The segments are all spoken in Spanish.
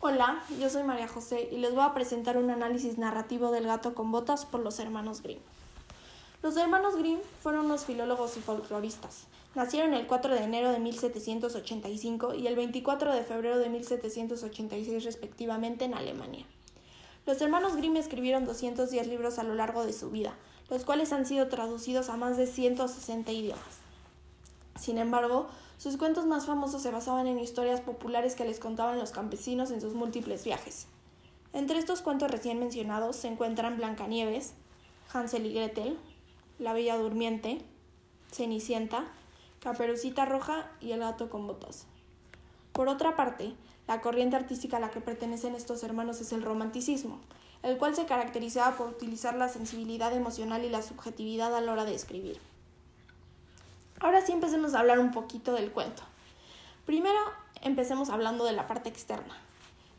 Hola, yo soy María José y les voy a presentar un análisis narrativo del gato con botas por los hermanos Grimm. Los hermanos Grimm fueron unos filólogos y folcloristas. Nacieron el 4 de enero de 1785 y el 24 de febrero de 1786 respectivamente en Alemania. Los hermanos Grimm escribieron 210 libros a lo largo de su vida, los cuales han sido traducidos a más de 160 idiomas. Sin embargo, sus cuentos más famosos se basaban en historias populares que les contaban los campesinos en sus múltiples viajes. Entre estos cuentos recién mencionados se encuentran Blancanieves, Hansel y Gretel, La Bella Durmiente, Cenicienta, Caperucita Roja y El Gato con Botas. Por otra parte, la corriente artística a la que pertenecen estos hermanos es el romanticismo, el cual se caracterizaba por utilizar la sensibilidad emocional y la subjetividad a la hora de escribir. Ahora sí empecemos a hablar un poquito del cuento. Primero empecemos hablando de la parte externa.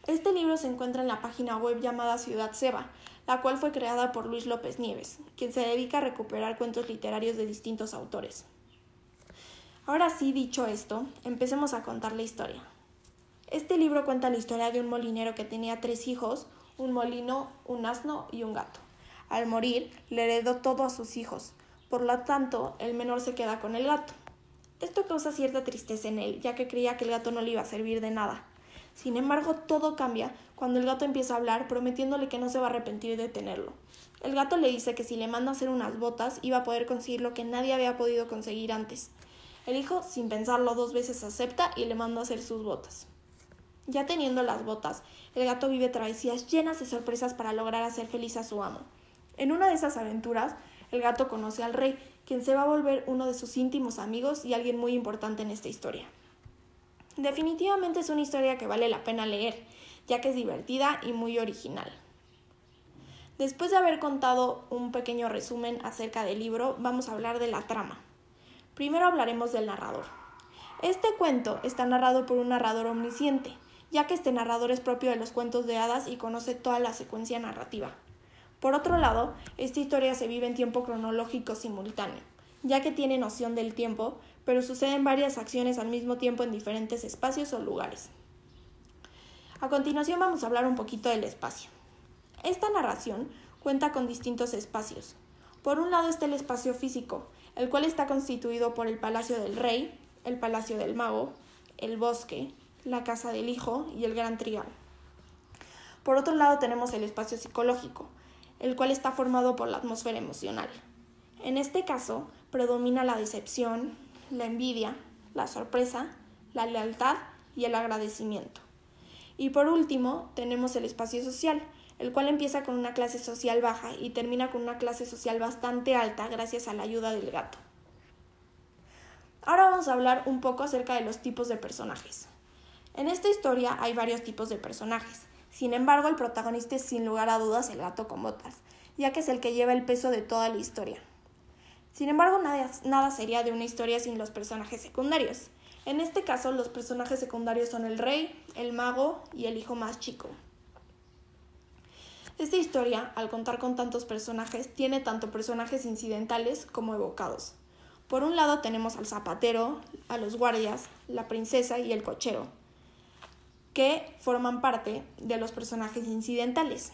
Este libro se encuentra en la página web llamada Ciudad Seba, la cual fue creada por Luis López Nieves, quien se dedica a recuperar cuentos literarios de distintos autores. Ahora sí, dicho esto, empecemos a contar la historia. Este libro cuenta la historia de un molinero que tenía tres hijos, un molino, un asno y un gato. Al morir, le heredó todo a sus hijos, por lo tanto, el menor se queda con el gato. Esto causa cierta tristeza en él, ya que creía que el gato no le iba a servir de nada. Sin embargo, todo cambia cuando el gato empieza a hablar, prometiéndole que no se va a arrepentir de tenerlo. El gato le dice que si le manda a hacer unas botas, iba a poder conseguir lo que nadie había podido conseguir antes. El hijo, sin pensarlo dos veces, acepta y le manda a hacer sus botas. Ya teniendo las botas, el gato vive travesías llenas de sorpresas para lograr hacer feliz a su amo. En una de esas aventuras, el gato conoce al rey, quien se va a volver uno de sus íntimos amigos y alguien muy importante en esta historia. Definitivamente es una historia que vale la pena leer, ya que es divertida y muy original. Después de haber contado un pequeño resumen acerca del libro, vamos a hablar de la trama. Primero hablaremos del narrador. Este cuento está narrado por un narrador omnisciente, ya que este narrador es propio de los cuentos de hadas y conoce toda la secuencia narrativa. Por otro lado, esta historia se vive en tiempo cronológico simultáneo, ya que tiene noción del tiempo, pero suceden varias acciones al mismo tiempo en diferentes espacios o lugares. A continuación vamos a hablar un poquito del espacio. Esta narración cuenta con distintos espacios. Por un lado está el espacio físico, el cual está constituido por el Palacio del Rey, el Palacio del Mago, el Bosque, la Casa del Hijo y el Gran Trigal. Por otro lado tenemos el espacio psicológico, el cual está formado por la atmósfera emocional. En este caso, predomina la decepción, la envidia, la sorpresa, la lealtad y el agradecimiento. Y por último, tenemos el espacio social, el cual empieza con una clase social baja y termina con una clase social bastante alta gracias a la ayuda del gato. Ahora vamos a hablar un poco acerca de los tipos de personajes. En esta historia hay varios tipos de personajes. Sin embargo, el protagonista es sin lugar a dudas el gato con botas, ya que es el que lleva el peso de toda la historia. Sin embargo, nada, nada sería de una historia sin los personajes secundarios. En este caso, los personajes secundarios son el rey, el mago y el hijo más chico. Esta historia, al contar con tantos personajes, tiene tanto personajes incidentales como evocados. Por un lado tenemos al zapatero, a los guardias, la princesa y el cochero, que forman parte de los personajes incidentales.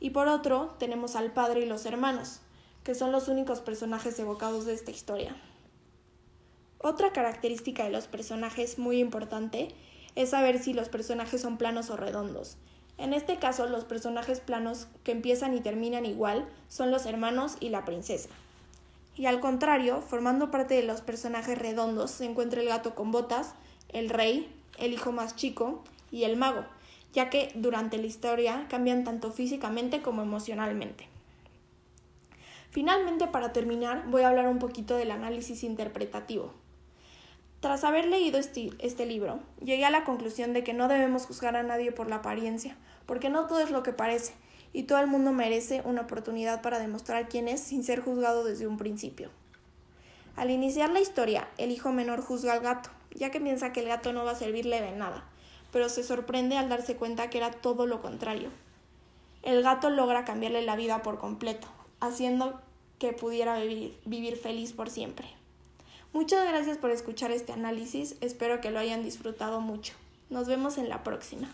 Y por otro, tenemos al padre y los hermanos, que son los únicos personajes evocados de esta historia. Otra característica de los personajes muy importante es saber si los personajes son planos o redondos. En este caso, los personajes planos que empiezan y terminan igual son los hermanos y la princesa. Y al contrario, formando parte de los personajes redondos se encuentra el gato con botas, el rey, el hijo más chico y el mago, ya que durante la historia cambian tanto físicamente como emocionalmente. Finalmente, para terminar, voy a hablar un poquito del análisis interpretativo. Tras haber leído este, este, libro, llegué a la conclusión de que no debemos juzgar a nadie por la apariencia, porque no todo es lo que parece, y todo el mundo merece una oportunidad para demostrar quién es sin ser juzgado desde un principio. Al iniciar la historia, el hijo menor juzga al gato, ya que piensa que el gato no va a servirle de nada, pero se sorprende al darse cuenta que era todo lo contrario. El gato logra cambiarle la vida por completo, haciendo que pudiera vivir, vivir feliz por siempre. Muchas gracias por escuchar este análisis, espero que lo hayan disfrutado mucho. Nos vemos en la próxima.